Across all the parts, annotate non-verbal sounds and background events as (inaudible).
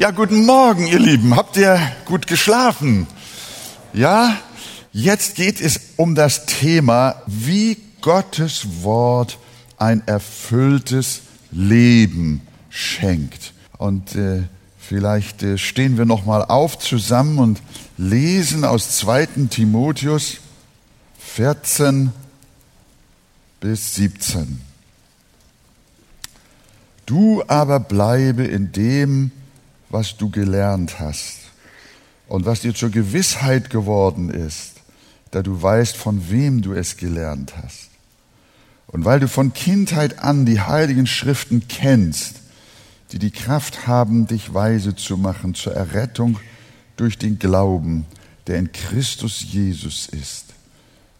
Ja, guten Morgen, ihr Lieben. Habt ihr gut geschlafen? Ja, jetzt geht es um das Thema, wie Gottes Wort ein erfülltes Leben schenkt. Und äh, vielleicht äh, stehen wir noch mal auf zusammen und lesen aus 2. Timotheus 14 bis 17. Du aber bleibe in dem, was du gelernt hast und was dir zur Gewissheit geworden ist, da du weißt, von wem du es gelernt hast. Und weil du von Kindheit an die heiligen Schriften kennst, die die Kraft haben, dich weise zu machen zur Errettung durch den Glauben, der in Christus Jesus ist.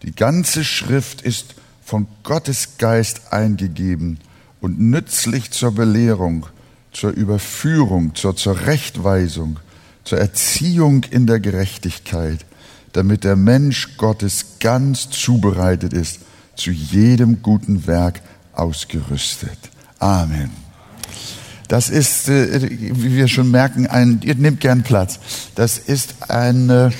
Die ganze Schrift ist von Gottes Geist eingegeben und nützlich zur Belehrung, zur Überführung, zur Zurechtweisung, zur Erziehung in der Gerechtigkeit, damit der Mensch Gottes ganz zubereitet ist, zu jedem guten Werk ausgerüstet. Amen. Das ist, äh, wie wir schon merken, ein, ihr nehmt gern Platz. Das ist ein, äh,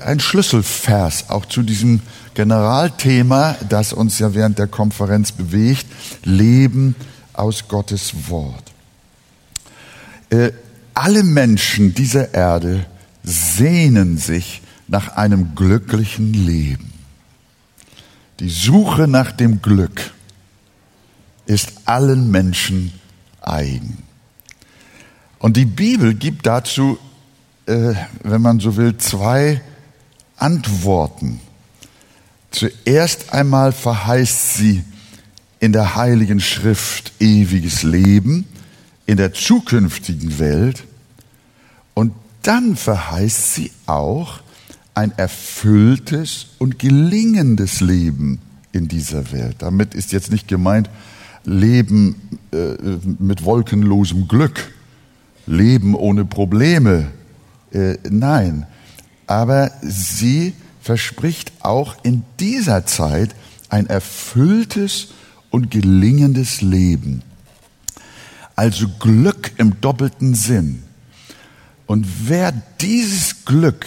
ein Schlüsselvers auch zu diesem Generalthema, das uns ja während der Konferenz bewegt, Leben aus Gottes Wort. Äh, alle Menschen dieser Erde sehnen sich nach einem glücklichen Leben. Die Suche nach dem Glück ist allen Menschen eigen. Und die Bibel gibt dazu, äh, wenn man so will, zwei Antworten Zuerst einmal verheißt sie in der Heiligen Schrift ewiges Leben in der zukünftigen Welt und dann verheißt sie auch ein erfülltes und gelingendes Leben in dieser Welt. Damit ist jetzt nicht gemeint Leben äh, mit wolkenlosem Glück, Leben ohne Probleme. Äh, nein, aber sie verspricht auch in dieser Zeit ein erfülltes und gelingendes Leben. Also Glück im doppelten Sinn. Und wer dieses Glück,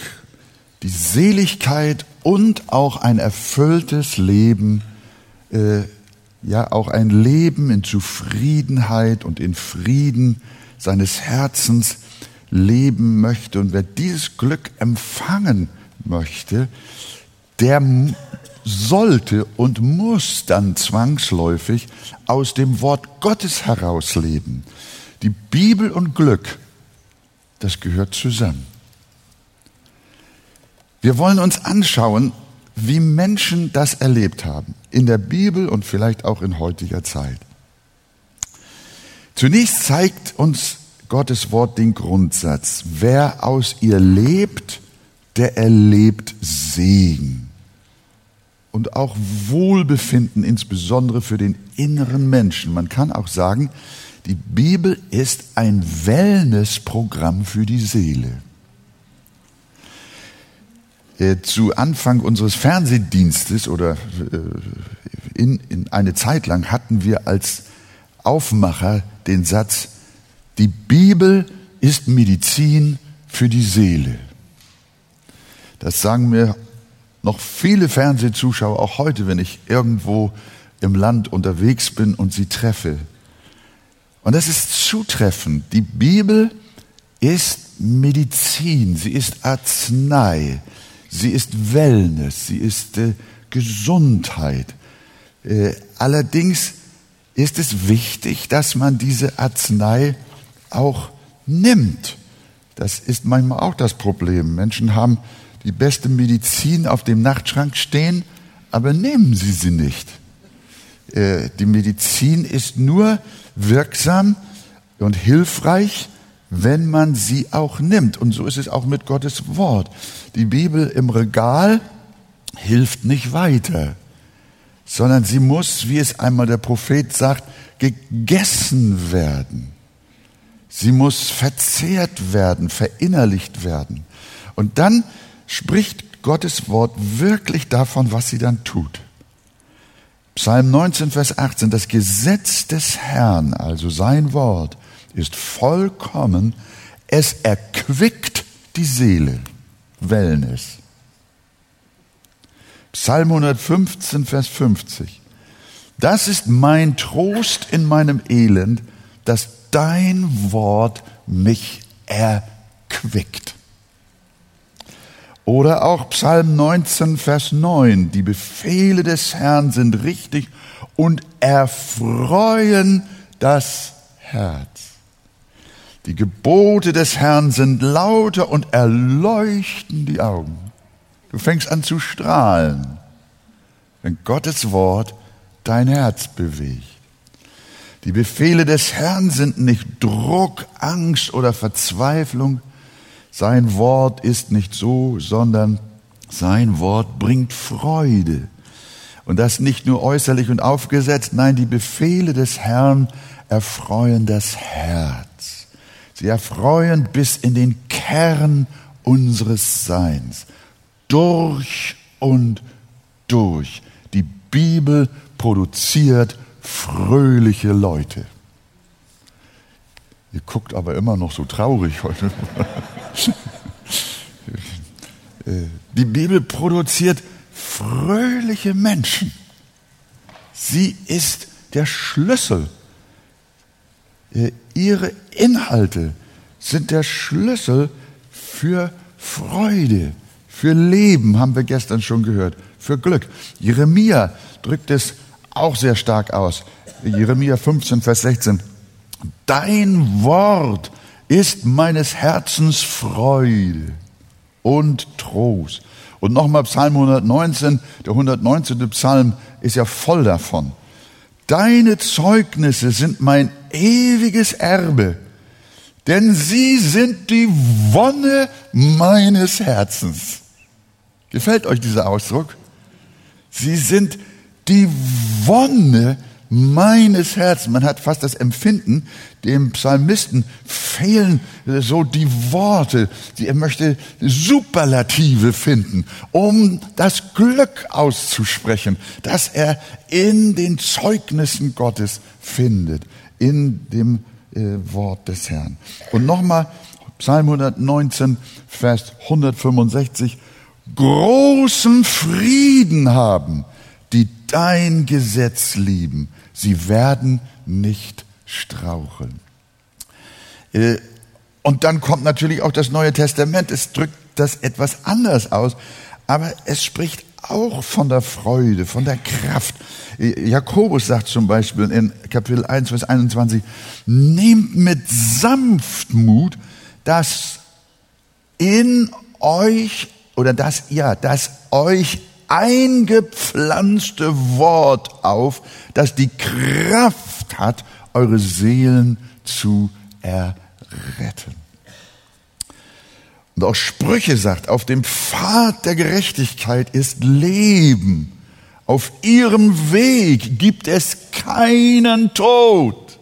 die Seligkeit und auch ein erfülltes Leben, äh, ja auch ein Leben in Zufriedenheit und in Frieden seines Herzens leben möchte und wer dieses Glück empfangen möchte, der sollte und muss dann zwangsläufig aus dem Wort Gottes herausleben. Die Bibel und Glück, das gehört zusammen. Wir wollen uns anschauen, wie Menschen das erlebt haben, in der Bibel und vielleicht auch in heutiger Zeit. Zunächst zeigt uns Gottes Wort den Grundsatz, wer aus ihr lebt, der erlebt Segen und auch Wohlbefinden, insbesondere für den inneren Menschen. Man kann auch sagen, die Bibel ist ein Wellnessprogramm für die Seele. Äh, zu Anfang unseres Fernsehdienstes oder äh, in, in eine Zeit lang hatten wir als Aufmacher den Satz, die Bibel ist Medizin für die Seele. Das sagen mir noch viele Fernsehzuschauer, auch heute, wenn ich irgendwo im Land unterwegs bin und sie treffe. Und das ist zutreffend. Die Bibel ist Medizin, sie ist Arznei, sie ist Wellness, sie ist äh, Gesundheit. Äh, allerdings ist es wichtig, dass man diese Arznei auch nimmt. Das ist manchmal auch das Problem. Menschen haben die beste Medizin auf dem Nachtschrank stehen, aber nehmen Sie sie nicht. Äh, die Medizin ist nur wirksam und hilfreich, wenn man sie auch nimmt. Und so ist es auch mit Gottes Wort. Die Bibel im Regal hilft nicht weiter, sondern sie muss, wie es einmal der Prophet sagt, gegessen werden. Sie muss verzehrt werden, verinnerlicht werden. Und dann spricht Gottes Wort wirklich davon, was sie dann tut. Psalm 19, Vers 18, das Gesetz des Herrn, also sein Wort, ist vollkommen, Es erquickt die Seele. Wellness. Psalm 115, Vers 50. Das ist mein Trost in meinem Elend, dass dein Wort mich erquickt. Oder auch Psalm 19, Vers 9. Die Befehle des Herrn sind richtig und erfreuen das Herz. Die Gebote des Herrn sind lauter und erleuchten die Augen. Du fängst an zu strahlen, wenn Gottes Wort dein Herz bewegt. Die Befehle des Herrn sind nicht Druck, Angst oder Verzweiflung. Sein Wort ist nicht so, sondern sein Wort bringt Freude. Und das nicht nur äußerlich und aufgesetzt, nein, die Befehle des Herrn erfreuen das Herz. Sie erfreuen bis in den Kern unseres Seins. Durch und durch. Die Bibel produziert fröhliche Leute. Ihr guckt aber immer noch so traurig heute. (laughs) Die Bibel produziert fröhliche Menschen. Sie ist der Schlüssel. Ihre Inhalte sind der Schlüssel für Freude, für Leben, haben wir gestern schon gehört, für Glück. Jeremia drückt es auch sehr stark aus. Jeremia 15, Vers 16. Dein Wort ist meines Herzens Freude und Trost. Und nochmal Psalm 119, der 119. Psalm ist ja voll davon. Deine Zeugnisse sind mein ewiges Erbe, denn sie sind die Wonne meines Herzens. Gefällt euch dieser Ausdruck? Sie sind die Wonne meines Herzens. Man hat fast das Empfinden, dem Psalmisten fehlen so die Worte. Er möchte Superlative finden, um das Glück auszusprechen, das er in den Zeugnissen Gottes findet, in dem äh, Wort des Herrn. Und nochmal Psalm 119, Vers 165. Großen Frieden haben die dein Gesetz lieben. Sie werden nicht straucheln. Äh, und dann kommt natürlich auch das Neue Testament. Es drückt das etwas anders aus, aber es spricht auch von der Freude, von der Kraft. Äh, Jakobus sagt zum Beispiel in Kapitel 1, Vers 21, nehmt mit Sanftmut das in euch oder das, ja, das euch eingepflanzte Wort auf, das die Kraft hat, eure Seelen zu erretten. Und auch Sprüche sagt, auf dem Pfad der Gerechtigkeit ist Leben. Auf ihrem Weg gibt es keinen Tod.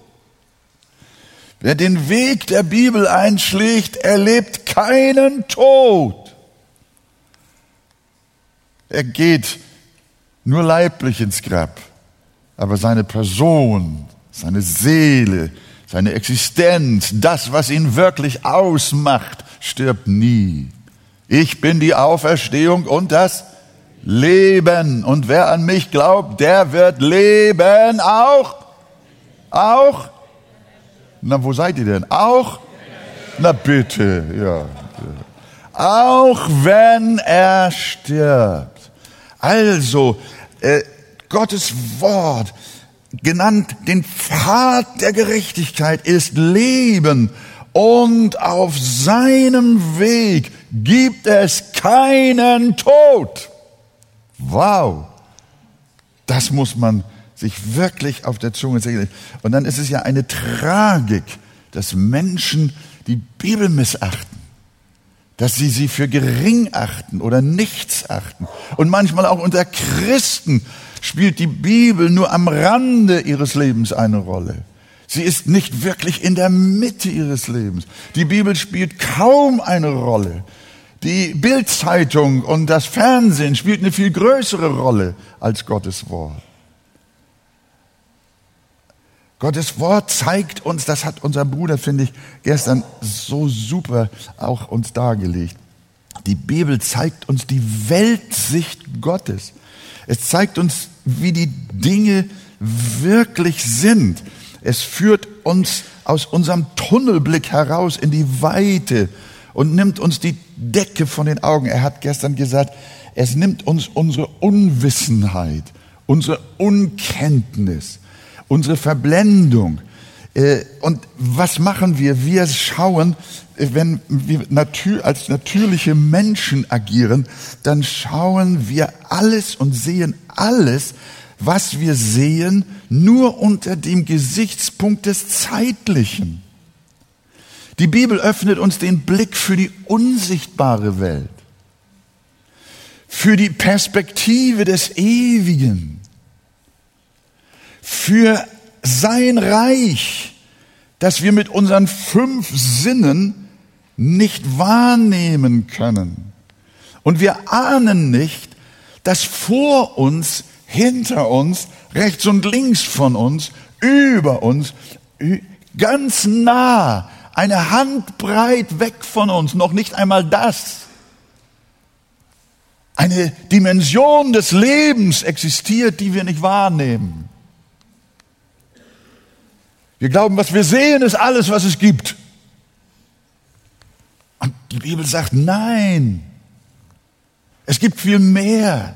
Wer den Weg der Bibel einschlägt, erlebt keinen Tod. Er geht nur leiblich ins Grab, aber seine Person, seine Seele, seine Existenz, das, was ihn wirklich ausmacht, stirbt nie. Ich bin die Auferstehung und das Leben. Und wer an mich glaubt, der wird leben auch. Auch? Na, wo seid ihr denn? Auch? Na bitte, ja. Auch wenn er stirbt. Also, äh, Gottes Wort, genannt den Pfad der Gerechtigkeit, ist Leben. Und auf seinem Weg gibt es keinen Tod. Wow. Das muss man sich wirklich auf der Zunge zergehen. Und dann ist es ja eine Tragik, dass Menschen die Bibel missachten dass sie sie für gering achten oder nichts achten. Und manchmal auch unter Christen spielt die Bibel nur am Rande ihres Lebens eine Rolle. Sie ist nicht wirklich in der Mitte ihres Lebens. Die Bibel spielt kaum eine Rolle. Die Bildzeitung und das Fernsehen spielt eine viel größere Rolle als Gottes Wort. Gottes Wort zeigt uns, das hat unser Bruder, finde ich, gestern so super auch uns dargelegt. Die Bibel zeigt uns die Weltsicht Gottes. Es zeigt uns, wie die Dinge wirklich sind. Es führt uns aus unserem Tunnelblick heraus in die Weite und nimmt uns die Decke von den Augen. Er hat gestern gesagt, es nimmt uns unsere Unwissenheit, unsere Unkenntnis, unsere Verblendung. Äh, und was machen wir? Wir schauen, äh, wenn wir als natürliche Menschen agieren, dann schauen wir alles und sehen alles, was wir sehen, nur unter dem Gesichtspunkt des Zeitlichen. Die Bibel öffnet uns den Blick für die unsichtbare Welt, für die Perspektive des Ewigen, für sein Reich, das wir mit unseren fünf Sinnen nicht wahrnehmen können. Und wir ahnen nicht, dass vor uns, hinter uns, rechts und links von uns, über uns, ganz nah, eine Handbreit weg von uns, noch nicht einmal das, eine Dimension des Lebens existiert, die wir nicht wahrnehmen. Wir glauben, was wir sehen, ist alles, was es gibt. Und die Bibel sagt, nein, es gibt viel mehr.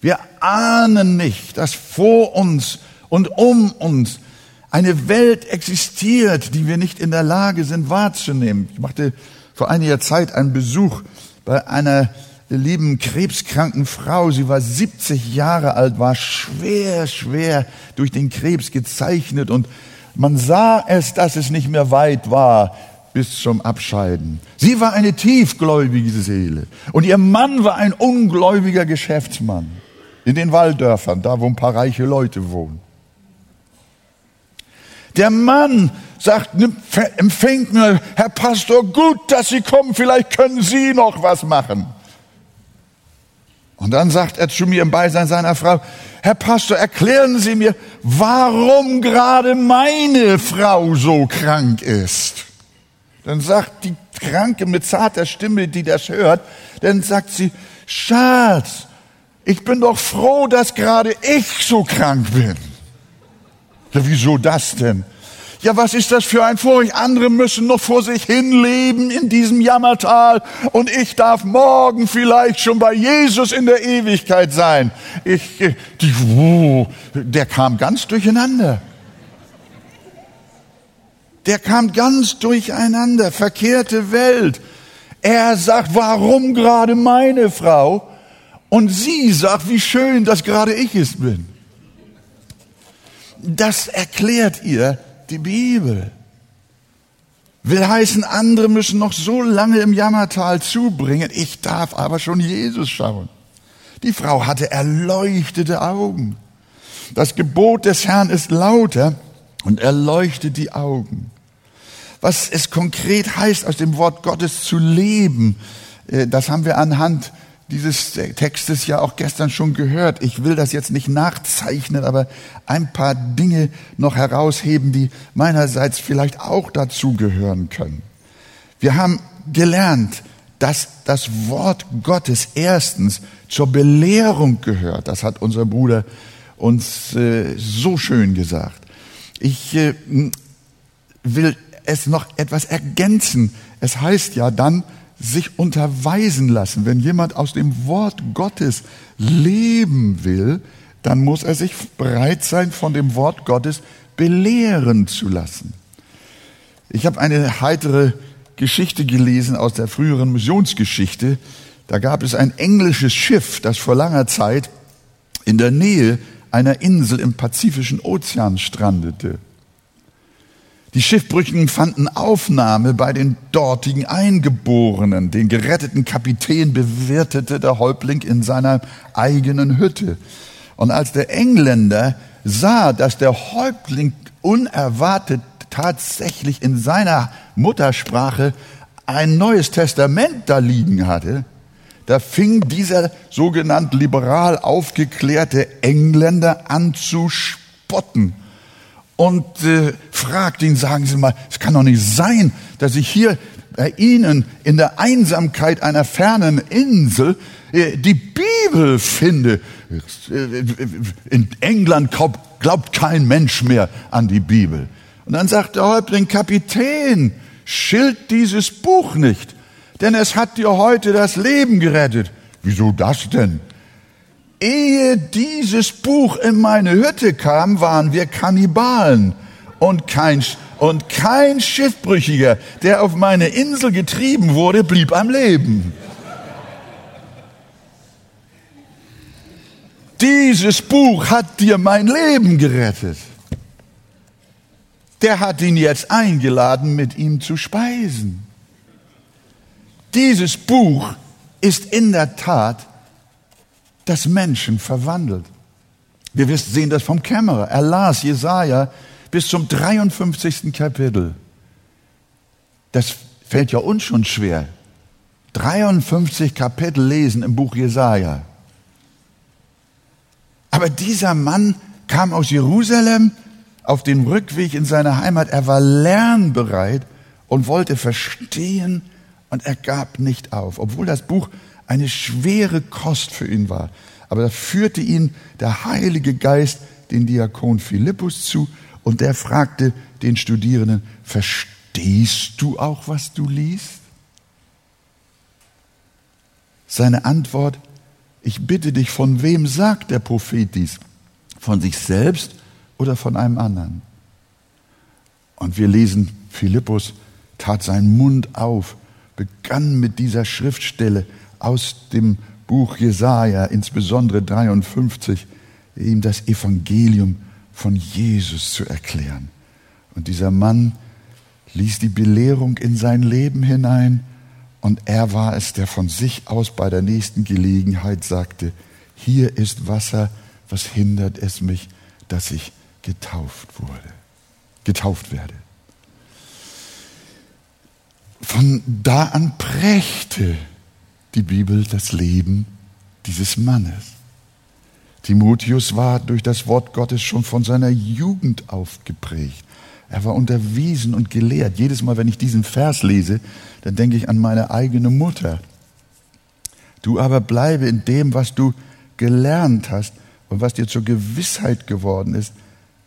Wir ahnen nicht, dass vor uns und um uns eine Welt existiert, die wir nicht in der Lage sind wahrzunehmen. Ich machte vor einiger Zeit einen Besuch bei einer lieben krebskranken Frau. Sie war 70 Jahre alt, war schwer, schwer durch den Krebs gezeichnet und man sah es, dass es nicht mehr weit war bis zum Abscheiden. Sie war eine tiefgläubige Seele und ihr Mann war ein ungläubiger Geschäftsmann in den Walddörfern, da wo ein paar reiche Leute wohnen. Der Mann sagt, empfängt mir, Herr Pastor, gut, dass Sie kommen, vielleicht können Sie noch was machen. Und dann sagt er zu mir im Beisein seiner Frau, Herr Pastor, erklären Sie mir, warum gerade meine Frau so krank ist. Dann sagt die Kranke mit zarter Stimme, die das hört, dann sagt sie, Schatz, ich bin doch froh, dass gerade ich so krank bin. Ja, wieso das denn? Ja, was ist das für ein Furcht? Andere müssen noch vor sich hinleben in diesem Jammertal und ich darf morgen vielleicht schon bei Jesus in der Ewigkeit sein. Ich, äh, die, oh, der kam ganz durcheinander. Der kam ganz durcheinander, verkehrte Welt. Er sagt, warum gerade meine Frau? Und sie sagt, wie schön, dass gerade ich es bin. Das erklärt ihr die Bibel. Will heißen, andere müssen noch so lange im Jammertal zubringen, ich darf aber schon Jesus schauen. Die Frau hatte erleuchtete Augen. Das Gebot des Herrn ist lauter und erleuchtet die Augen. Was es konkret heißt, aus dem Wort Gottes zu leben, äh, das haben wir anhand dieses Textes ja auch gestern schon gehört. Ich will das jetzt nicht nachzeichnen, aber ein paar Dinge noch herausheben, die meinerseits vielleicht auch dazu gehören können. Wir haben gelernt, dass das Wort Gottes erstens zur Belehrung gehört. Das hat unser Bruder uns äh, so schön gesagt. Ich äh, will es noch etwas ergänzen. Es heißt ja dann, sich unterweisen lassen. Wenn jemand aus dem Wort Gottes leben will, dann muss er sich bereit sein, von dem Wort Gottes belehren zu lassen. Ich habe eine heitere Geschichte gelesen aus der früheren Missionsgeschichte. Da gab es ein englisches Schiff, das vor langer Zeit in der Nähe einer Insel im Pazifischen Ozean strandete. Die Schiffbrüchigen fanden Aufnahme bei den dortigen Eingeborenen. Den geretteten Kapitän bewirtete der Häuptling in seiner eigenen Hütte. Und als der Engländer sah, dass der Häuptling unerwartet tatsächlich in seiner Muttersprache ein neues Testament da liegen hatte, da fing dieser sogenannt liberal aufgeklärte Engländer an zu spotten und äh, fragt ihn, sagen Sie mal, es kann doch nicht sein, dass ich hier bei Ihnen in der Einsamkeit einer fernen Insel äh, die Bibel finde. Äh, in England glaubt, glaubt kein Mensch mehr an die Bibel. Und dann sagt der Häuptling, Kapitän, schild dieses Buch nicht, denn es hat dir heute das Leben gerettet. Wieso das denn? Ehe dieses Buch in meine Hütte kam, waren wir Kannibalen und kein, und kein Schiffbrüchiger, der auf meine Insel getrieben wurde, blieb am Leben. Dieses Buch hat dir mein Leben gerettet. Der hat ihn jetzt eingeladen, mit ihm zu speisen. Dieses Buch ist in der Tat das Menschen verwandelt. Wir sehen das vom Kämmerer. Er las Jesaja bis zum 53. Kapitel. Das fällt ja uns schon schwer. 53 Kapitel lesen im Buch Jesaja. Aber dieser Mann kam aus Jerusalem auf dem Rückweg in seine Heimat. Er war lernbereit und wollte verstehen und er gab nicht auf, obwohl das Buch eine schwere Kost für ihn war. Aber da führte ihn der Heilige Geist den Diakon Philippus zu und der fragte den Studierenden, verstehst du auch, was du liest? Seine Antwort, ich bitte dich, von wem sagt der Prophet dies? Von sich selbst oder von einem anderen? Und wir lesen, Philippus tat seinen Mund auf, begann mit dieser Schriftstelle aus dem Buch Jesaja, insbesondere 53, ihm das Evangelium von Jesus zu erklären. Und dieser Mann ließ die Belehrung in sein Leben hinein und er war es, der von sich aus bei der nächsten Gelegenheit sagte, hier ist Wasser, was hindert es mich, dass ich getauft wurde, getauft werde. Von da an prägte die Bibel das Leben dieses Mannes. Timotheus war durch das Wort Gottes schon von seiner Jugend auf geprägt. Er war unterwiesen und gelehrt. Jedes Mal, wenn ich diesen Vers lese, dann denke ich an meine eigene Mutter. Du aber bleibe in dem, was du gelernt hast und was dir zur Gewissheit geworden ist,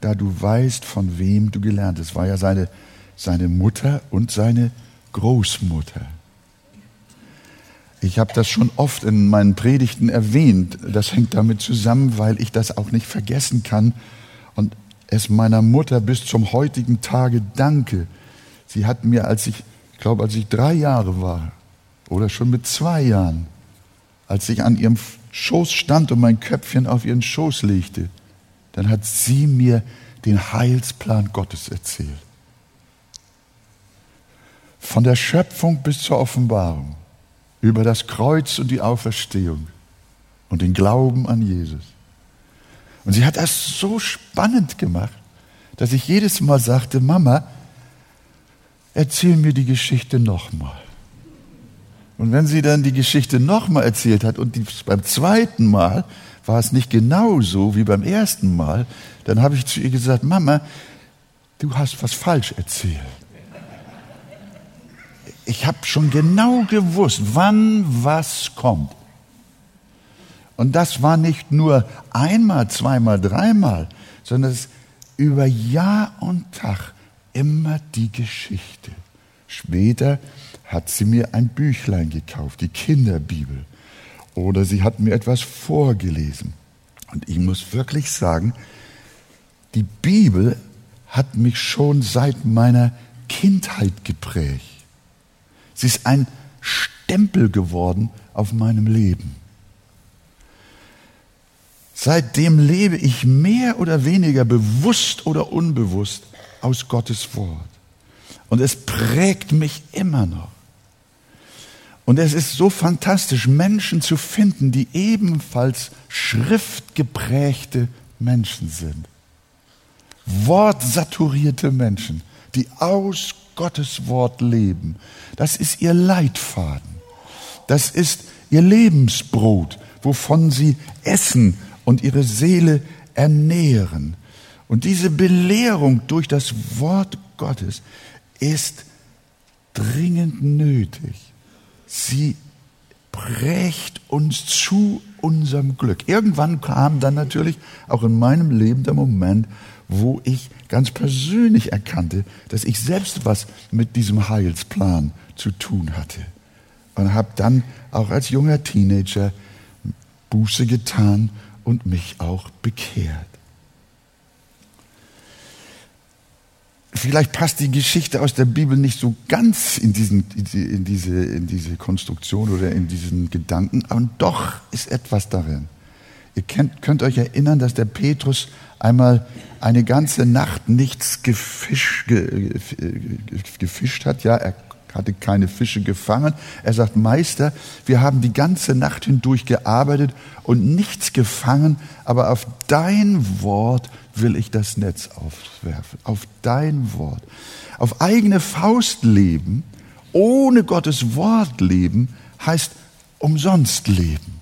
da du weißt, von wem du gelernt hast. War ja seine, seine Mutter und seine Großmutter. Ich habe das schon oft in meinen Predigten erwähnt. Das hängt damit zusammen, weil ich das auch nicht vergessen kann und es meiner Mutter bis zum heutigen Tage danke. Sie hat mir, als ich, ich glaube, als ich drei Jahre war oder schon mit zwei Jahren, als ich an ihrem Schoß stand und mein Köpfchen auf ihren Schoß legte, dann hat sie mir den Heilsplan Gottes erzählt. Von der Schöpfung bis zur Offenbarung über das Kreuz und die Auferstehung und den Glauben an Jesus. Und sie hat das so spannend gemacht, dass ich jedes Mal sagte, Mama, erzähl mir die Geschichte nochmal. Und wenn sie dann die Geschichte nochmal erzählt hat und die, beim zweiten Mal war es nicht genau so wie beim ersten Mal, dann habe ich zu ihr gesagt, Mama, du hast was falsch erzählt ich habe schon genau gewusst, wann was kommt. Und das war nicht nur einmal, zweimal, dreimal, sondern es ist über Jahr und Tag immer die Geschichte. Später hat sie mir ein Büchlein gekauft, die Kinderbibel. Oder sie hat mir etwas vorgelesen. Und ich muss wirklich sagen, die Bibel hat mich schon seit meiner Kindheit geprägt. Sie ist ein Stempel geworden auf meinem Leben. Seitdem lebe ich mehr oder weniger bewusst oder unbewusst aus Gottes Wort. Und es prägt mich immer noch. Und es ist so fantastisch, Menschen zu finden, die ebenfalls schriftgeprägte Menschen sind. Wortsaturierte Menschen, die aus Gottes Wort leben. Das ist ihr Leitfaden. Das ist ihr Lebensbrot, wovon sie essen und ihre Seele ernähren. Und diese Belehrung durch das Wort Gottes ist dringend nötig. Sie prägt uns zu unserem Glück. Irgendwann kam dann natürlich auch in meinem Leben der Moment, wo ich ganz persönlich erkannte, dass ich selbst was mit diesem Heilsplan zu tun hatte. Und habe dann auch als junger Teenager Buße getan und mich auch bekehrt. Vielleicht passt die Geschichte aus der Bibel nicht so ganz in, diesen, in, diese, in diese Konstruktion oder in diesen Gedanken, aber doch ist etwas darin. Ihr könnt, könnt euch erinnern, dass der Petrus einmal eine ganze Nacht nichts gefisch, ge, gefischt hat. Ja, er hatte keine Fische gefangen. Er sagt, Meister, wir haben die ganze Nacht hindurch gearbeitet und nichts gefangen, aber auf dein Wort will ich das Netz aufwerfen. Auf dein Wort. Auf eigene Faust leben, ohne Gottes Wort leben, heißt umsonst leben.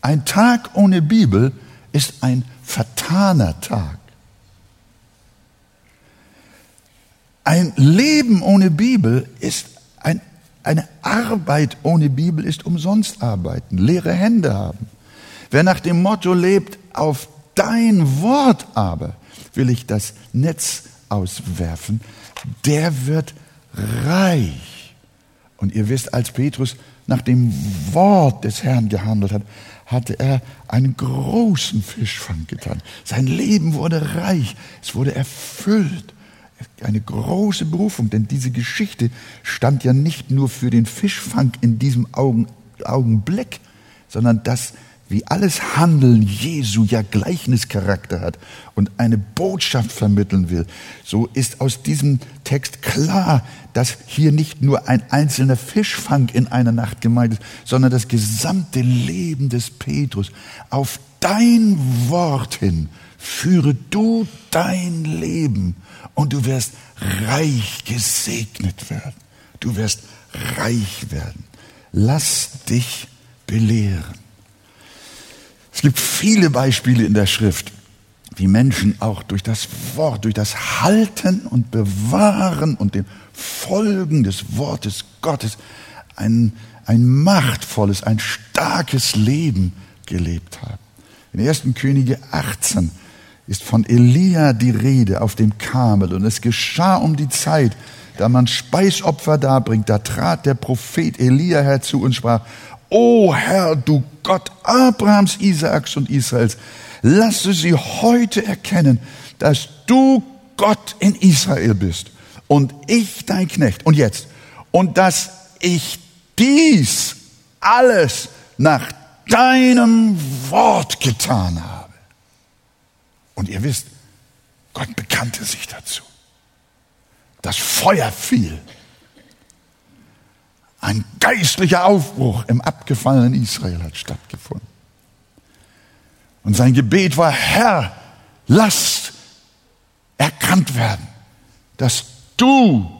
Ein Tag ohne Bibel ist ein vertaner Tag. Ein Leben ohne Bibel ist ein, eine Arbeit ohne Bibel ist umsonst arbeiten, leere Hände haben. Wer nach dem Motto lebt, auf dein Wort aber will ich das Netz auswerfen, der wird reich. Und ihr wisst, als Petrus nach dem Wort des Herrn gehandelt hat, hatte er einen großen Fischfang getan. Sein Leben wurde reich, es wurde erfüllt. Eine große Berufung, denn diese Geschichte stand ja nicht nur für den Fischfang in diesem Augenblick, sondern das wie alles Handeln Jesu ja Gleichnischarakter hat und eine Botschaft vermitteln will, so ist aus diesem Text klar, dass hier nicht nur ein einzelner Fischfang in einer Nacht gemeint ist, sondern das gesamte Leben des Petrus. Auf dein Wort hin führe du dein Leben und du wirst reich gesegnet werden. Du wirst reich werden. Lass dich belehren. Es gibt viele Beispiele in der Schrift, wie Menschen auch durch das Wort, durch das Halten und Bewahren und dem Folgen des Wortes Gottes ein, ein machtvolles, ein starkes Leben gelebt haben. In 1. Könige 18 ist von Elia die Rede auf dem Kamel und es geschah um die Zeit, da man Speisopfer darbringt, da trat der Prophet Elia herzu und sprach, O Herr, du Gott Abrahams, Isaaks und Israels, lasse sie heute erkennen, dass du Gott in Israel bist und ich dein Knecht. Und jetzt, und dass ich dies alles nach deinem Wort getan habe. Und ihr wisst, Gott bekannte sich dazu. Das Feuer fiel ein geistlicher Aufbruch im abgefallenen Israel hat stattgefunden. Und sein Gebet war, Herr, lass erkannt werden, dass du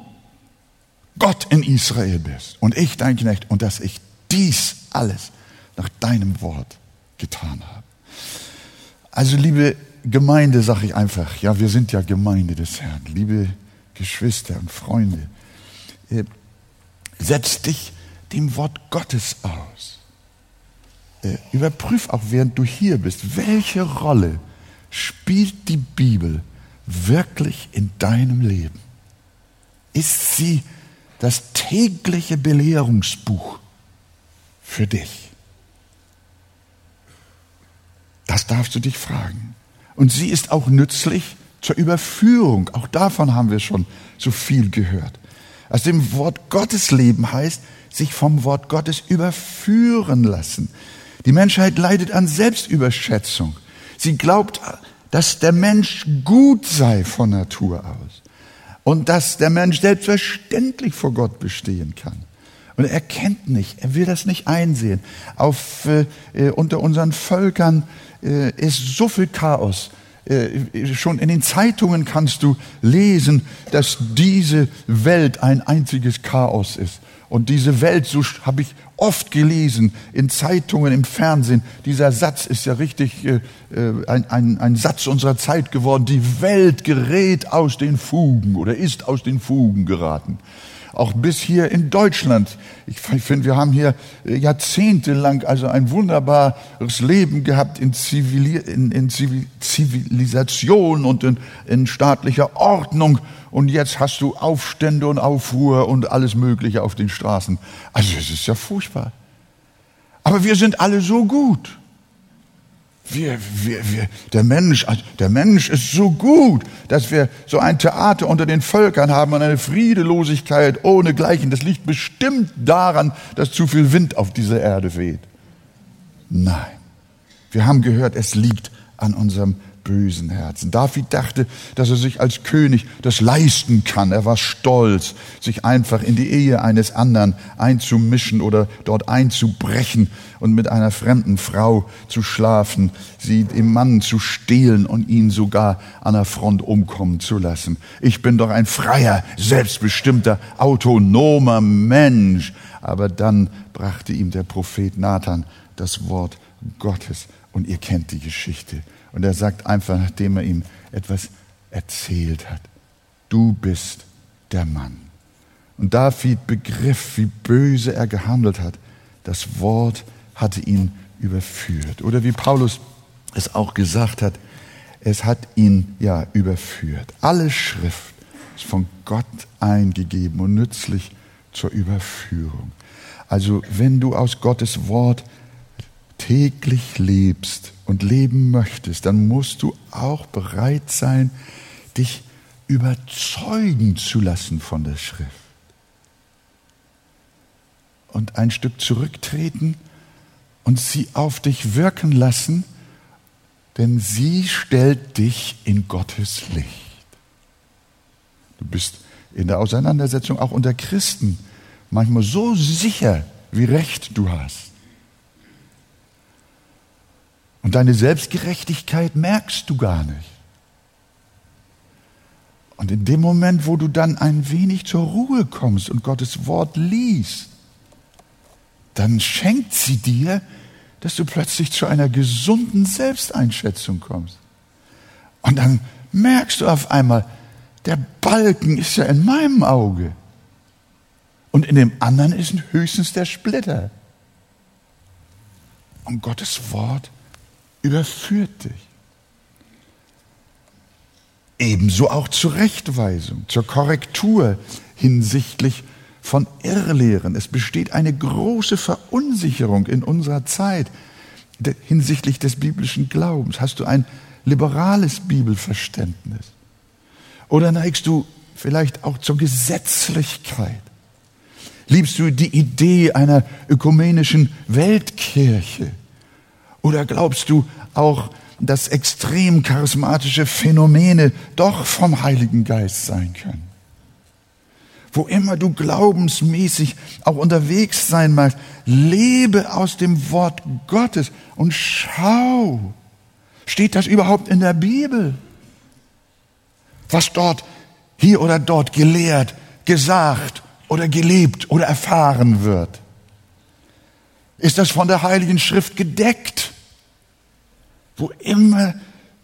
Gott in Israel bist und ich dein Knecht und dass ich dies alles nach deinem Wort getan habe. Also liebe Gemeinde, sage ich einfach, ja, wir sind ja Gemeinde des Herrn, liebe Geschwister und Freunde. Setz dich dem Wort Gottes aus. Äh, überprüf auch, während du hier bist, welche Rolle spielt die Bibel wirklich in deinem Leben? Ist sie das tägliche Belehrungsbuch für dich? Das darfst du dich fragen. Und sie ist auch nützlich zur Überführung. Auch davon haben wir schon so viel gehört. Aus dem Wort Gottes leben heißt, sich vom Wort Gottes überführen lassen. Die Menschheit leidet an Selbstüberschätzung. Sie glaubt, dass der Mensch gut sei von Natur aus und dass der Mensch selbstverständlich vor Gott bestehen kann. Und er kennt nicht, er will das nicht einsehen. Auf, äh, unter unseren Völkern äh, ist so viel Chaos äh, schon in den Zeitungen kannst du lesen, dass diese Welt ein einziges Chaos ist. Und diese Welt, so habe ich oft gelesen, in Zeitungen, im Fernsehen, dieser Satz ist ja richtig äh, äh, ein, ein, ein Satz unserer Zeit geworden. Die Welt gerät aus den Fugen oder ist aus den Fugen geraten auch bis hier in Deutschland. Ich finde, wir haben hier äh, jahrzehntelang also ein wunderbares Leben gehabt in, Zivili in, in Zivilisation und in, in staatlicher Ordnung. Und jetzt hast du Aufstände und Aufruhr und alles Mögliche auf den Straßen. Also es ist ja furchtbar. Aber wir sind alle so gut. Wir, wir, wir, der, Mensch, also der Mensch ist so gut, dass wir so ein Theater unter den Völkern haben und eine Friedelosigkeit ohne Gleichen. Das liegt bestimmt daran, dass zu viel Wind auf dieser Erde weht. Nein, wir haben gehört, es liegt an unserem bösen Herzen. David dachte, dass er sich als König das leisten kann. Er war stolz, sich einfach in die Ehe eines anderen einzumischen oder dort einzubrechen und mit einer fremden Frau zu schlafen, sie dem Mann zu stehlen und ihn sogar an der Front umkommen zu lassen. Ich bin doch ein freier, selbstbestimmter, autonomer Mensch. Aber dann brachte ihm der Prophet Nathan das Wort Gottes und ihr kennt die Geschichte. Und er sagt einfach, nachdem er ihm etwas erzählt hat, du bist der Mann. Und David begriff, wie böse er gehandelt hat. Das Wort hatte ihn überführt. Oder wie Paulus es auch gesagt hat, es hat ihn ja überführt. Alle Schrift ist von Gott eingegeben und nützlich zur Überführung. Also wenn du aus Gottes Wort täglich lebst und leben möchtest, dann musst du auch bereit sein, dich überzeugen zu lassen von der Schrift. Und ein Stück zurücktreten und sie auf dich wirken lassen, denn sie stellt dich in Gottes Licht. Du bist in der Auseinandersetzung auch unter Christen manchmal so sicher, wie recht du hast. Und deine Selbstgerechtigkeit merkst du gar nicht. Und in dem Moment, wo du dann ein wenig zur Ruhe kommst und Gottes Wort liest, dann schenkt sie dir, dass du plötzlich zu einer gesunden Selbsteinschätzung kommst. Und dann merkst du auf einmal, der Balken ist ja in meinem Auge. Und in dem anderen ist höchstens der Splitter. Und Gottes Wort überführt dich. Ebenso auch zur Rechtweisung, zur Korrektur hinsichtlich von Irrlehren. Es besteht eine große Verunsicherung in unserer Zeit hinsichtlich des biblischen Glaubens. Hast du ein liberales Bibelverständnis? Oder neigst du vielleicht auch zur Gesetzlichkeit? Liebst du die Idee einer ökumenischen Weltkirche? Oder glaubst du auch, dass extrem charismatische Phänomene doch vom Heiligen Geist sein können? Wo immer du glaubensmäßig auch unterwegs sein magst, lebe aus dem Wort Gottes und schau, steht das überhaupt in der Bibel? Was dort hier oder dort gelehrt, gesagt oder gelebt oder erfahren wird? Ist das von der Heiligen Schrift gedeckt? wo immer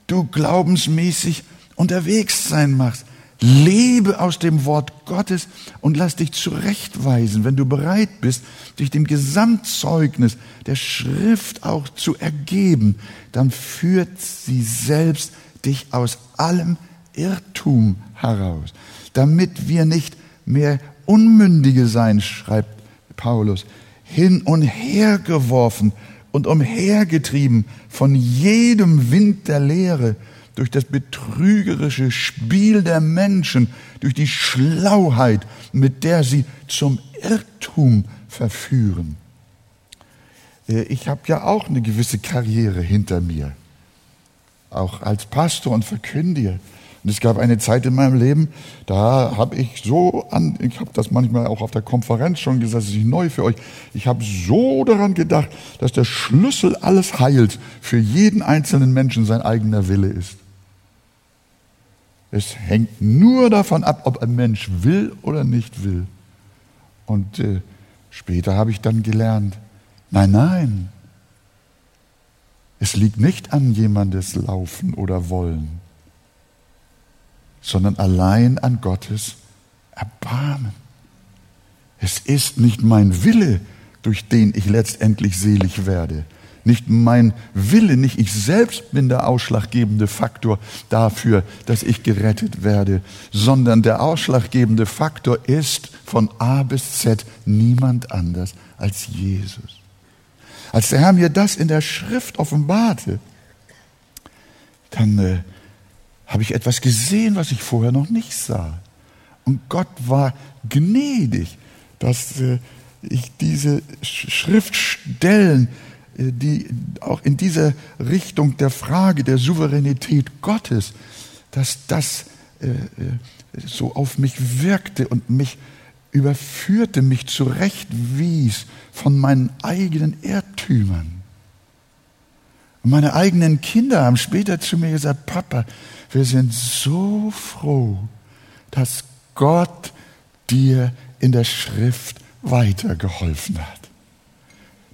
du glaubensmäßig unterwegs sein machst. Lebe aus dem Wort Gottes und lass dich zurechtweisen, wenn du bereit bist, dich dem Gesamtzeugnis der Schrift auch zu ergeben, dann führt sie selbst dich aus allem Irrtum heraus, damit wir nicht mehr Unmündige sein, schreibt Paulus, hin und her geworfen und umhergetrieben von jedem Wind der Lehre, durch das betrügerische Spiel der Menschen, durch die Schlauheit, mit der sie zum Irrtum verführen. Äh, ich habe ja auch eine gewisse Karriere hinter mir, auch als Pastor und Verkündiger. Und es gab eine Zeit in meinem Leben, da habe ich so an, ich habe das manchmal auch auf der Konferenz schon gesagt, das ist nicht neu für euch. Ich habe so daran gedacht, dass der Schlüssel alles heilt für jeden einzelnen Menschen sein eigener Wille ist. Es hängt nur davon ab, ob ein Mensch will oder nicht will. Und äh, später habe ich dann gelernt, nein, nein, es liegt nicht an jemandes Laufen oder Wollen, sondern allein an Gottes Erbarmen. Es ist nicht mein Wille, durch den ich letztendlich selig werde, nicht mein Wille, nicht ich selbst bin der ausschlaggebende Faktor dafür, dass ich gerettet werde, sondern der ausschlaggebende Faktor ist von A bis Z niemand anders als Jesus. Als der Herr mir das in der Schrift offenbarte, dann äh, habe ich etwas gesehen, was ich vorher noch nicht sah. Und Gott war gnädig, dass äh, ich diese Schriftstellen äh, die auch in dieser Richtung der Frage der Souveränität Gottes, dass das äh, so auf mich wirkte und mich überführte, mich zurechtwies von meinen eigenen Irrtümern. Und meine eigenen Kinder haben später zu mir gesagt, Papa, wir sind so froh, dass Gott dir in der Schrift weitergeholfen hat.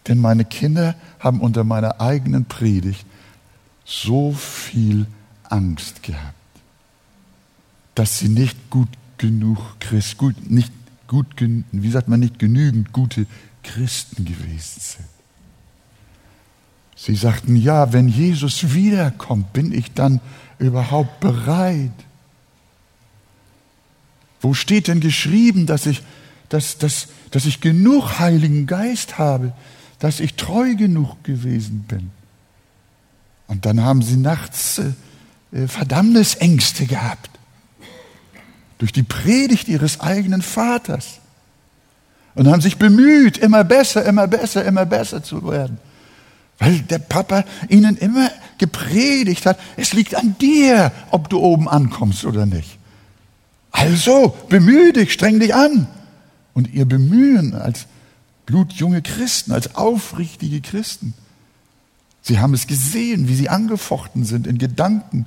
Denn meine Kinder haben unter meiner eigenen Predigt so viel Angst gehabt, dass sie nicht gut genug Christ, gut, nicht gut, wie sagt man, nicht genügend gute Christen gewesen sind. Sie sagten, ja, wenn Jesus wiederkommt, bin ich dann überhaupt bereit? Wo steht denn geschrieben, dass ich, dass, dass, dass ich genug Heiligen Geist habe, dass ich treu genug gewesen bin. Und dann haben sie nachts äh, Verdammnisängste gehabt. Durch die Predigt ihres eigenen Vaters. Und haben sich bemüht, immer besser, immer besser, immer besser zu werden. Weil der Papa ihnen immer gepredigt hat, es liegt an dir, ob du oben ankommst oder nicht. Also, bemühe dich, streng dich an. Und ihr Bemühen als blutjunge Christen, als aufrichtige Christen. Sie haben es gesehen, wie sie angefochten sind in Gedanken,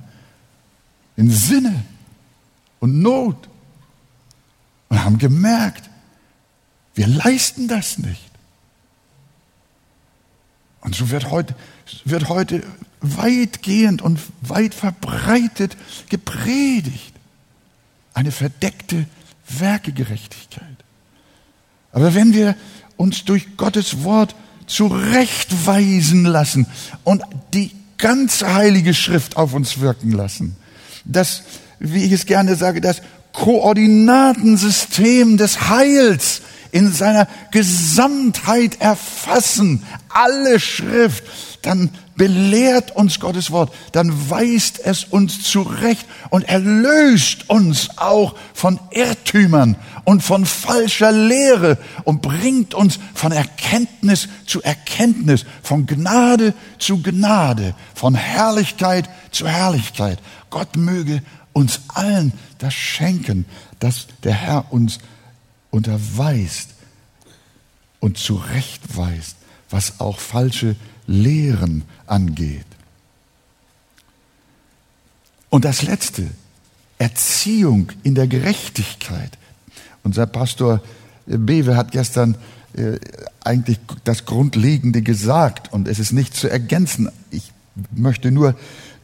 in Sinne und Not. Und haben gemerkt, wir leisten das nicht. Und so wird heute, wird heute weitgehend und weit verbreitet gepredigt. Eine verdeckte Werkegerechtigkeit. Aber wenn wir uns durch Gottes Wort zurechtweisen lassen und die ganze heilige Schrift auf uns wirken lassen. Das, wie ich es gerne sage, das Koordinatensystem des Heils in seiner Gesamtheit erfassen, alle Schrift, dann belehrt uns Gottes Wort, dann weist es uns zurecht und erlöst uns auch von Irrtümern und von falscher Lehre und bringt uns von Erkenntnis zu Erkenntnis, von Gnade zu Gnade, von Herrlichkeit zu Herrlichkeit. Gott möge uns allen das schenken, dass der Herr uns unterweist und zurechtweist, was auch falsche Lehren angeht. Und das Letzte, Erziehung in der Gerechtigkeit. Unser Pastor Bewe hat gestern äh, eigentlich das Grundlegende gesagt und es ist nicht zu ergänzen. Ich möchte nur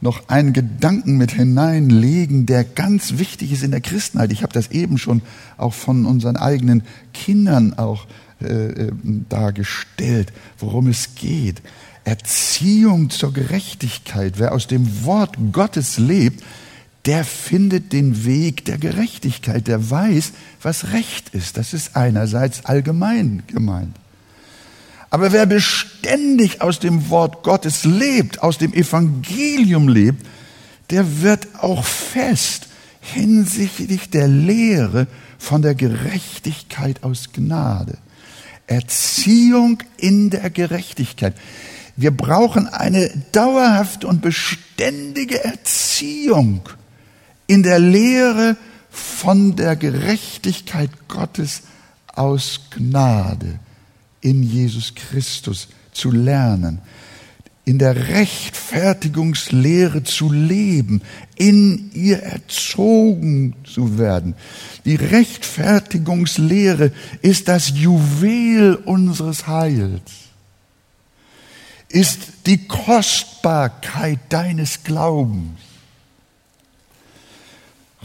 noch einen Gedanken mit hineinlegen, der ganz wichtig ist in der Christenheit. Ich habe das eben schon auch von unseren eigenen Kindern auch äh, äh dargestellt, worum es geht. Erziehung zur Gerechtigkeit. Wer aus dem Wort Gottes lebt, der findet den Weg der Gerechtigkeit, der weiß, was Recht ist. Das ist einerseits allgemein gemeint. Aber wer beständig aus dem Wort Gottes lebt, aus dem Evangelium lebt, der wird auch fest hinsichtlich der Lehre von der Gerechtigkeit aus Gnade. Erziehung in der Gerechtigkeit. Wir brauchen eine dauerhafte und beständige Erziehung in der Lehre von der Gerechtigkeit Gottes aus Gnade in Jesus Christus zu lernen. in der Rechtfertigungslehre zu leben, in ihr erzogen zu werden. Die Rechtfertigungslehre ist das Juwel unseres Heils, ist die Kostbarkeit deines Glaubens.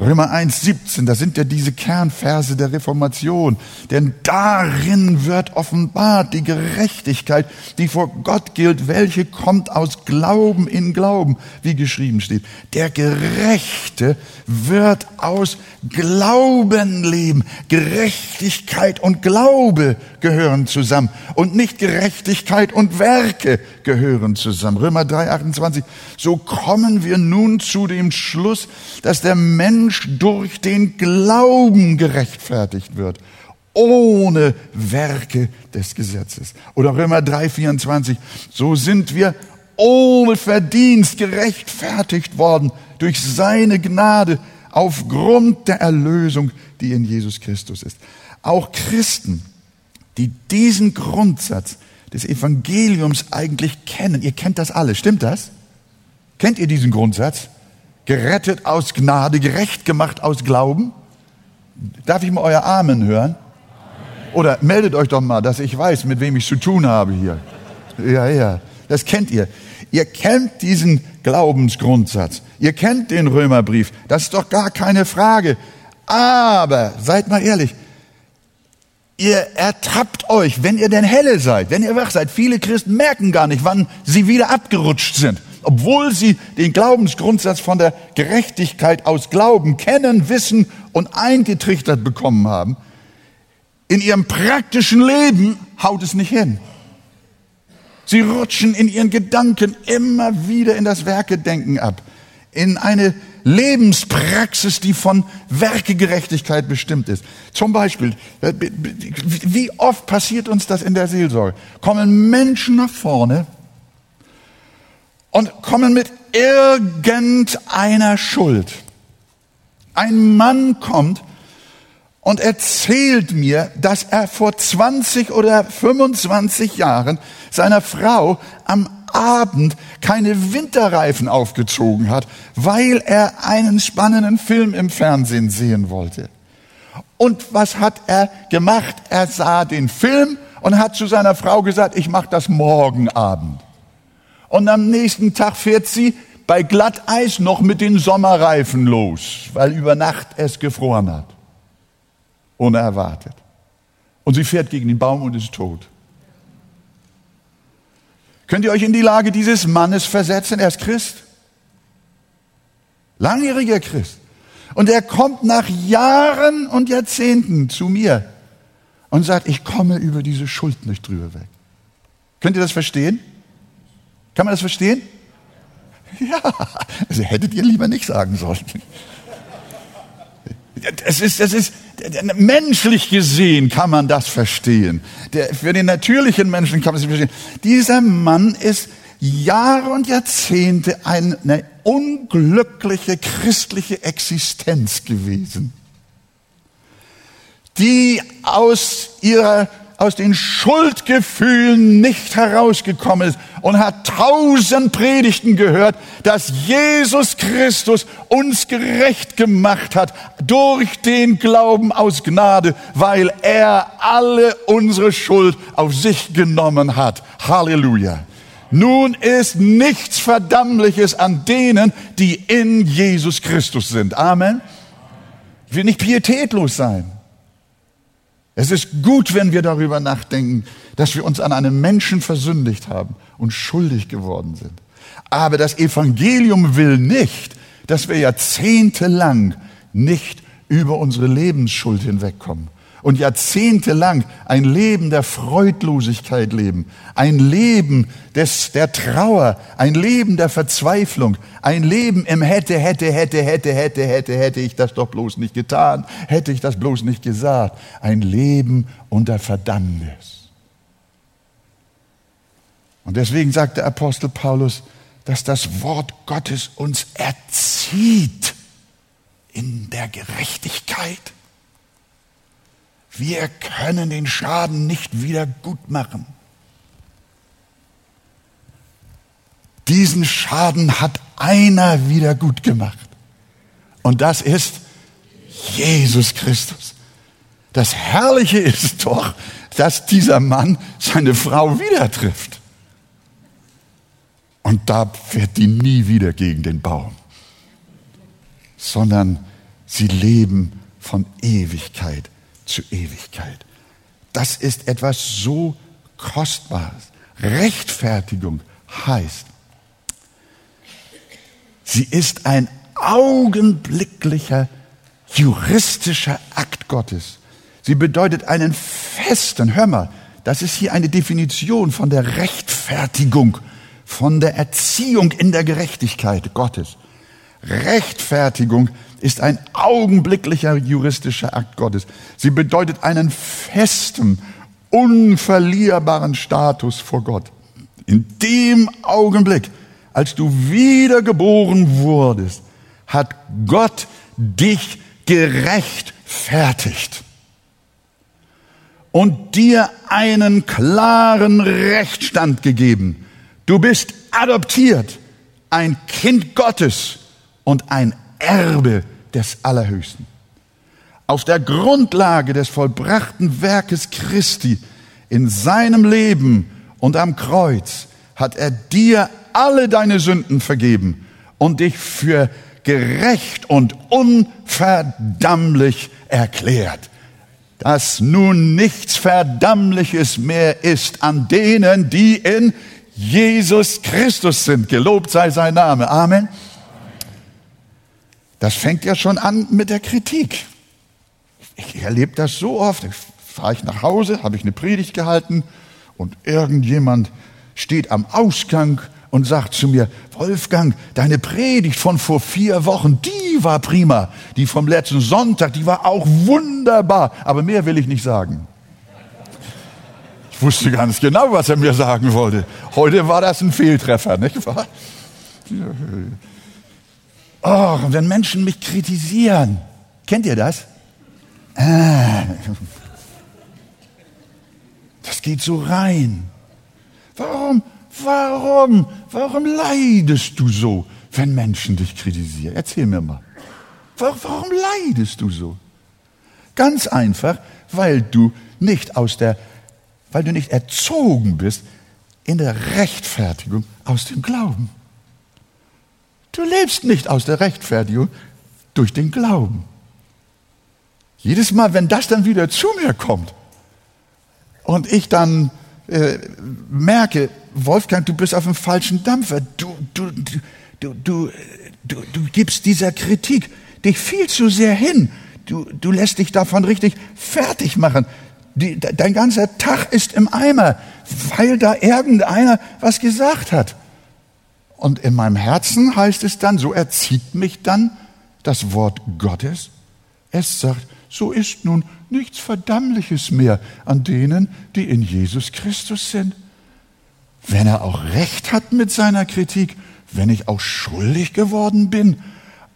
Römer 1, 17, das sind ja diese Kernverse der Reformation. Denn darin wird offenbart die Gerechtigkeit, die vor Gott gilt, welche kommt aus Glauben in Glauben, wie geschrieben steht. Der Gerechte wird aus Glauben leben. Gerechtigkeit und Glaube gehören zusammen und nicht Gerechtigkeit und Werke gehören zusammen. Römer 3, 28. So kommen wir nun zu dem Schluss, dass der Mensch durch den Glauben gerechtfertigt wird ohne Werke des Gesetzes. Oder Römer 3, 24. So sind wir ohne Verdienst gerechtfertigt worden durch seine Gnade aufgrund der Erlösung, die in Jesus Christus ist. Auch Christen, die diesen Grundsatz des Evangeliums eigentlich kennen, ihr kennt das alle, stimmt das? Kennt ihr diesen Grundsatz? Gerettet aus Gnade, gerecht gemacht aus Glauben? Darf ich mal euer Amen hören? Oder meldet euch doch mal, dass ich weiß, mit wem ich zu tun habe hier. Ja, ja, das kennt ihr. Ihr kennt diesen Glaubensgrundsatz. Ihr kennt den Römerbrief. Das ist doch gar keine Frage. Aber, seid mal ehrlich, ihr ertappt euch, wenn ihr denn helle seid, wenn ihr wach seid. Viele Christen merken gar nicht, wann sie wieder abgerutscht sind. Obwohl sie den Glaubensgrundsatz von der Gerechtigkeit aus Glauben kennen, wissen und eingetrichtert bekommen haben. In ihrem praktischen Leben haut es nicht hin. Sie rutschen in ihren Gedanken immer wieder in das Werkedenken ab, in eine Lebenspraxis, die von Werkegerechtigkeit bestimmt ist. Zum Beispiel, äh, wie oft passiert uns das in der Seelsorge? Kommen Menschen nach vorne und kommen mit irgendeiner Schuld. Ein Mann kommt und erzählt mir, dass er vor 20 oder 25 Jahren seiner Frau am Abend keine Winterreifen aufgezogen hat, weil er einen spannenden Film im Fernsehen sehen wollte. Und was hat er gemacht? Er sah den Film und hat zu seiner Frau gesagt, ich mache das morgen Abend. Und am nächsten Tag fährt sie bei Glatteis noch mit den Sommerreifen los, weil über Nacht es gefroren hat unerwartet. Und sie fährt gegen den Baum und ist tot. Könnt ihr euch in die Lage dieses Mannes versetzen? Er ist Christ. Langjähriger Christ. Und er kommt nach Jahren und Jahrzehnten zu mir und sagt, ich komme über diese Schuld nicht drüber weg. Könnt ihr das verstehen? Kann man das verstehen? (laughs) Ja, also hättet ihr lieber nicht sagen sollen. Es ist, es ist, menschlich gesehen kann man das verstehen. Der, für den natürlichen Menschen kann man das verstehen. Dieser Mann ist Jahre und Jahrzehnte eine unglückliche christliche Existenz gewesen, die aus ihrer aus den Schuldgefühlen nicht herausgekommen ist und hat tausend Predigten gehört, dass Jesus Christus uns gerecht gemacht hat durch den Glauben aus Gnade, weil er alle unsere Schuld auf sich genommen hat. Halleluja. Nun ist nichts Verdammliches an denen, die in Jesus Christus sind. Amen. Ich will nicht pietätlos sein. Es ist gut, wenn wir darüber nachdenken, dass wir uns an einem Menschen versündigt haben und schuldig geworden sind. Aber das Evangelium will nicht, dass wir jahrzehntelang nicht über unsere Lebensschuld hinwegkommen und jahrzehntelang ein Leben der Freudlosigkeit leben, ein Leben des, der Trauer, ein Leben der Verzweiflung, ein Leben im hätte, hätte, hätte, hätte, hätte, hätte, hätte ich das doch bloß nicht getan, hätte ich das bloß nicht gesagt, ein Leben unter Verdammnis. Und deswegen sagt der Apostel Paulus, dass das Wort Gottes uns erzieht in der Gerechtigkeit wir können den Schaden nicht wieder gut machen. Diesen Schaden hat einer wieder gut gemacht. Und das ist Jesus Christus. Das Herrliche ist doch, dass dieser Mann seine Frau wieder trifft. Und da fährt die nie wieder gegen den Baum, sondern sie leben von Ewigkeit zu Ewigkeit. Das ist etwas so Kostbares. Rechtfertigung heißt, sie ist ein augenblicklicher juristischer Akt Gottes. Sie bedeutet einen festen, hör mal, das ist hier eine Definition von der Rechtfertigung, von der Erziehung in der Gerechtigkeit Gottes. Rechtfertigung ist ein augenblicklicher juristischer Akt Gottes. Sie bedeutet einen festen, unverlierbaren Status vor Gott. In dem Augenblick, als du wiedergeboren wurdest, hat Gott dich gerechtfertigt und dir einen klaren Rechtsstand gegeben. Du bist adoptiert, ein Kind Gottes und ein Erbe des Allerhöchsten. Auf der Grundlage des vollbrachten Werkes Christi in seinem Leben und am Kreuz hat er dir alle deine Sünden vergeben und dich für gerecht und unverdammlich erklärt, dass nun nichts Verdammliches mehr ist an denen, die in Jesus Christus sind. Gelobt sei sein Name. Amen. Das fängt ja schon an mit der Kritik. Ich erlebe das so oft. Fahre ich nach Hause, habe ich eine Predigt gehalten und irgendjemand steht am Ausgang und sagt zu mir, Wolfgang, deine Predigt von vor vier Wochen, die war prima. Die vom letzten Sonntag, die war auch wunderbar. Aber mehr will ich nicht sagen. Ich wusste ganz genau, was er mir sagen wollte. Heute war das ein Fehltreffer, nicht wahr? Oh, wenn Menschen mich kritisieren, kennt ihr das? Ah, das geht so rein. Warum Warum? Warum leidest du so, wenn Menschen dich kritisieren? Erzähl mir mal. Warum leidest du so? Ganz einfach, weil du nicht aus der, weil du nicht erzogen bist in der Rechtfertigung aus dem Glauben. Du lebst nicht aus der Rechtfertigung durch den Glauben. Jedes Mal, wenn das dann wieder zu mir kommt und ich dann äh, merke, Wolfgang, du bist auf dem falschen Dampfer. Du, du, du, du, du, du gibst dieser Kritik dich viel zu sehr hin. Du, du lässt dich davon richtig fertig machen. Die, dein ganzer Tag ist im Eimer, weil da irgendeiner was gesagt hat. Und in meinem Herzen heißt es dann, so erzieht mich dann das Wort Gottes. Es sagt, so ist nun nichts Verdammliches mehr an denen, die in Jesus Christus sind wenn er auch recht hat mit seiner Kritik, wenn ich auch schuldig geworden bin.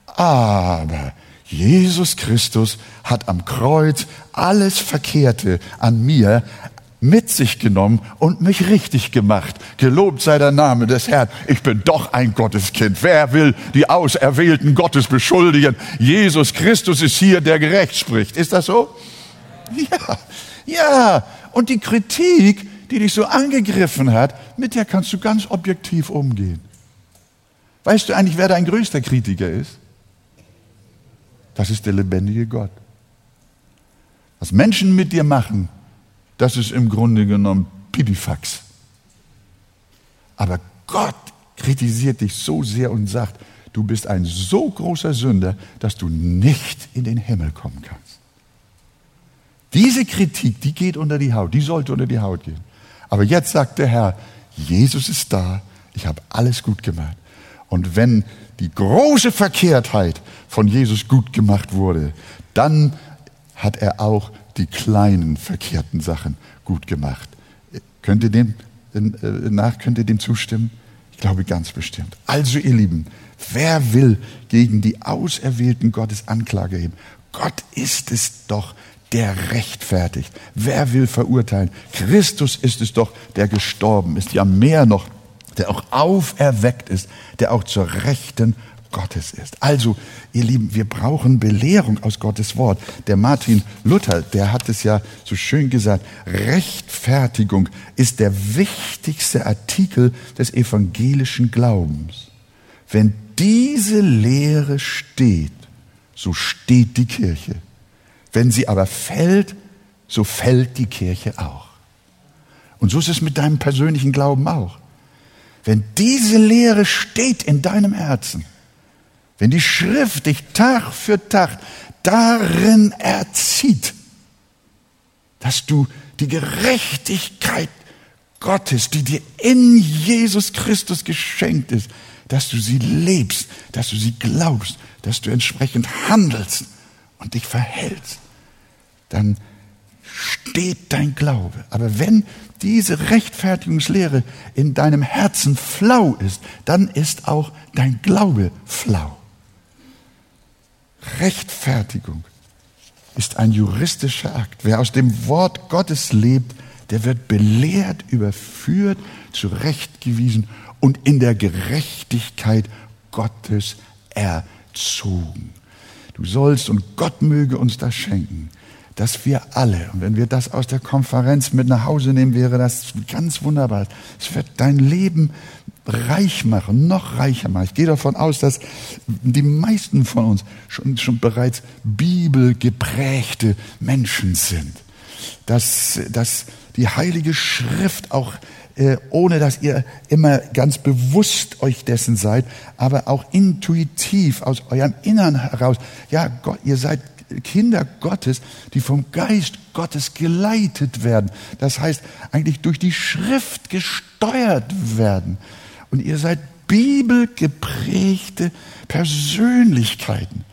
Aber Jesus Christus hat am Kreuz alles Verkehrte an mir mit sich genommen und mich richtig gemacht. Gelobt sei der Name des Herrn. Ich bin doch ein Gotteskind. Wer will die Auserwählten Gottes beschuldigen? Jesus Christus ist hier, der gerecht spricht. Ist das so? Ja, ja. Und die Kritik, die dich so angegriffen hat, mit der kannst du ganz objektiv umgehen. Weißt du eigentlich, wer dein größter Kritiker ist? Das ist der lebendige Gott. Was Menschen mit dir machen, das ist im Grunde genommen Pipifax. Aber Gott kritisiert dich so sehr und sagt, du bist ein so großer Sünder, dass du nicht in den Himmel kommen kannst. Diese Kritik, die geht unter die Haut, die sollte unter die Haut gehen. Aber jetzt sagt der Herr, Jesus ist da, ich habe alles gut gemacht. Und wenn die große Verkehrtheit von Jesus gut gemacht wurde, dann hat er auch die kleinen verkehrten Sachen gut gemacht. Könnt ihr dem äh, nach, könnt ihr dem zustimmen? Ich glaube ganz bestimmt. Also ihr Lieben, wer will gegen die Auserwählten Gottes Anklage heben? Gott ist es doch, der rechtfertigt. Wer will verurteilen? Christus ist es doch, der gestorben ist. Ja, mehr noch. der auch auferweckt ist, der auch zur Rechten Gottes ist. Also, ihr Lieben, wir brauchen Belehrung aus Gottes Wort. Der Martin Luther, der hat es ja so schön gesagt, Rechtfertigung ist der wichtigste Artikel des evangelischen Glaubens. Wenn diese Lehre steht, so steht die Kirche. Wenn sie aber fällt, so fällt die Kirche auch. Und so ist es mit deinem persönlichen Glauben auch. Wenn diese Lehre steht in deinem Herzen, wenn die Schrift dich Tag für Tag darin erzieht, dass du die Gerechtigkeit Gottes, die dir in Jesus Christus geschenkt ist, dass du sie lebst, dass du sie glaubst, dass du entsprechend handelst und dich verhältst, dann steht dein Glaube. Aber wenn diese Rechtfertigungslehre in deinem Herzen flau ist, dann ist auch dein Glaube flau. Rechtfertigung ist ein juristischer Akt. Wer aus dem Wort Gottes lebt, der wird belehrt, überführt, zurechtgewiesen und in der Gerechtigkeit Gottes erzogen. Du sollst und Gott möge uns das schenken, dass wir alle, und wenn wir das aus der Konferenz mit nach Hause nehmen, wäre das ganz wunderbar. Es wird dein Leben reich machen, noch reicher machen. Ich gehe davon aus, dass die meisten von uns schon, schon bereits bibelgeprägte Menschen sind. Dass, dass die Heilige Schrift auch äh, ohne dass ihr immer ganz bewusst euch dessen seid, aber auch intuitiv aus eurem Innern heraus. Ja, Gott, ihr seid Kinder Gottes, die vom Geist Gottes geleitet werden. Das heißt, eigentlich durch die Schrift gesteuert werden. Und ihr seid bibelgeprägte Persönlichkeiten.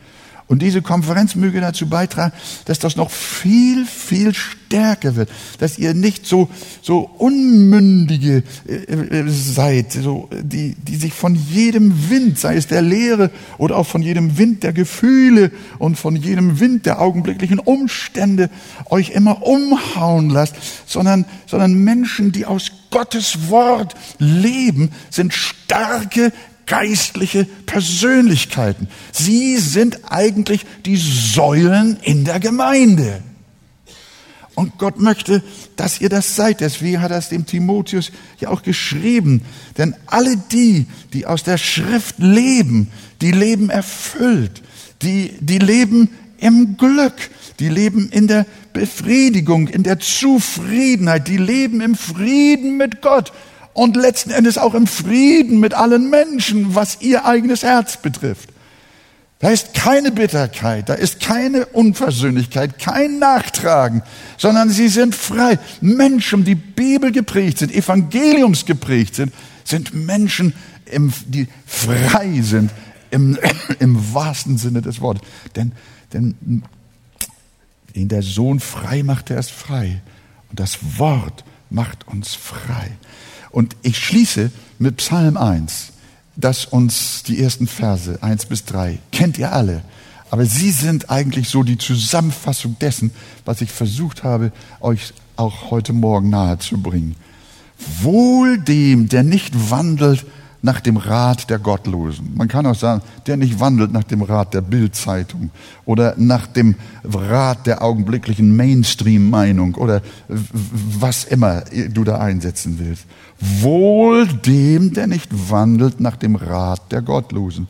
Und diese Konferenz möge dazu beitragen, dass das noch viel, viel stärker wird, dass ihr nicht so, so unmündige äh, äh, seid, so, die, die sich von jedem Wind, sei es der Lehre oder auch von jedem Wind der Gefühle und von jedem Wind der augenblicklichen Umstände euch immer umhauen lasst, sondern, sondern Menschen, die aus Gottes Wort leben, sind starke, geistliche Persönlichkeiten. Sie sind eigentlich die Säulen in der Gemeinde. Und Gott möchte, dass ihr das seid. Deswegen hat er es dem Timotheus ja auch geschrieben. Denn alle die, die aus der Schrift leben, die leben erfüllt. Die, die leben im Glück. Die leben in der Befriedigung, in der Zufriedenheit. Die leben im Frieden mit Gott und letzten Endes auch im Frieden mit allen Menschen, was ihr eigenes Herz betrifft. Da ist keine Bitterkeit, da ist keine Unversöhnlichkeit, kein Nachtragen, sondern sie sind frei. Menschen, die Bibel geprägt sind, Evangeliums geprägt sind, sind Menschen, die frei sind im, (clears throat) im wahrsten Sinne des Wortes. Denn, denn den der Sohn frei macht, der ist frei. Und das Wort macht uns frei. Und ich schließe mit Psalm 1, das uns die ersten Verse 1 bis 3 kennt ihr alle. Aber sie sind eigentlich so die Zusammenfassung dessen, was ich versucht habe, euch auch heute Morgen nahezubringen. Wohl dem, der nicht wandelt nach dem Rat der Gottlosen. Man kann auch sagen, der nicht wandelt nach dem Rat der Bildzeitung oder nach dem Rat der augenblicklichen Mainstream-Meinung oder was immer du da einsetzen willst. Wohl dem, der nicht wandelt nach dem Rat der Gottlosen,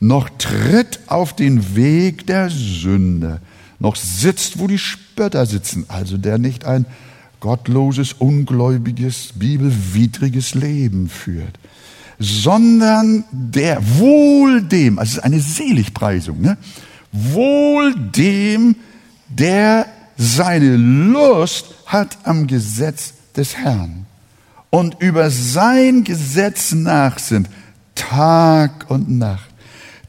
noch tritt auf den Weg der Sünde, noch sitzt, wo die Spötter sitzen, also der nicht ein gottloses, ungläubiges, bibelwidriges Leben führt sondern der, wohl dem, also es ist eine Seligpreisung, ne? wohl dem, der seine Lust hat am Gesetz des Herrn und über sein Gesetz nachsinnt, Tag und Nacht.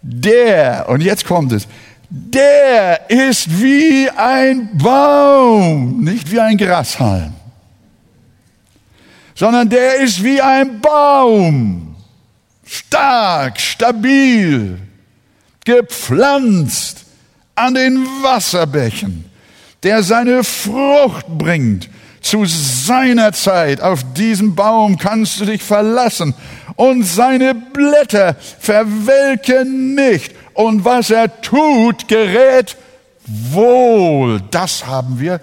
Der, und jetzt kommt es, der ist wie ein Baum, nicht wie ein Grashalm, sondern der ist wie ein Baum stark, stabil, gepflanzt an den Wasserbächen, der seine Frucht bringt Zu seiner Zeit auf diesem Baum kannst du dich verlassen und seine Blätter verwelken nicht und was er tut, gerät wohl. Das haben wir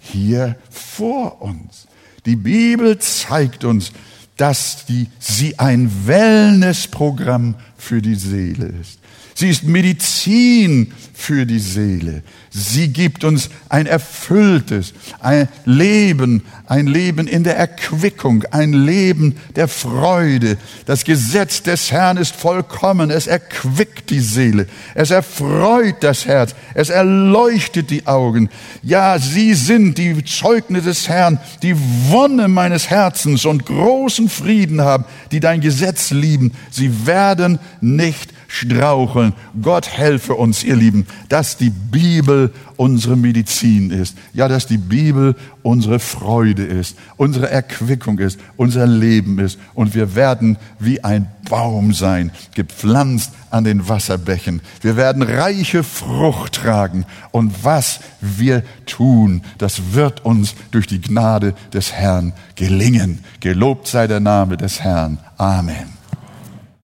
hier vor uns. Die Bibel zeigt uns, dass die, sie ein Wellnessprogramm für die Seele ist. Sie ist Medizin für die Seele. Sie gibt uns ein erfülltes, ein Leben, ein Leben in der Erquickung, ein Leben der Freude. Das Gesetz des Herrn ist vollkommen. Es erquickt die Seele. Es erfreut das Herz. Es erleuchtet die Augen. Ja, sie sind die Zeugnisse des Herrn, die Wonne meines Herzens und großen Frieden haben, die dein Gesetz lieben. Sie werden nicht straucheln. Gott helfe uns, ihr Lieben, dass die Bibel unsere Medizin ist. Ja, dass die Bibel unsere Freude ist, unsere Erquickung ist, unser Leben ist. Und wir werden wie ein Baum sein, gepflanzt an den Wasserbächen. Wir werden reiche Frucht tragen. Und was wir tun, das wird uns durch die Gnade des Herrn gelingen. Gelobt sei der Name des Herrn. Amen.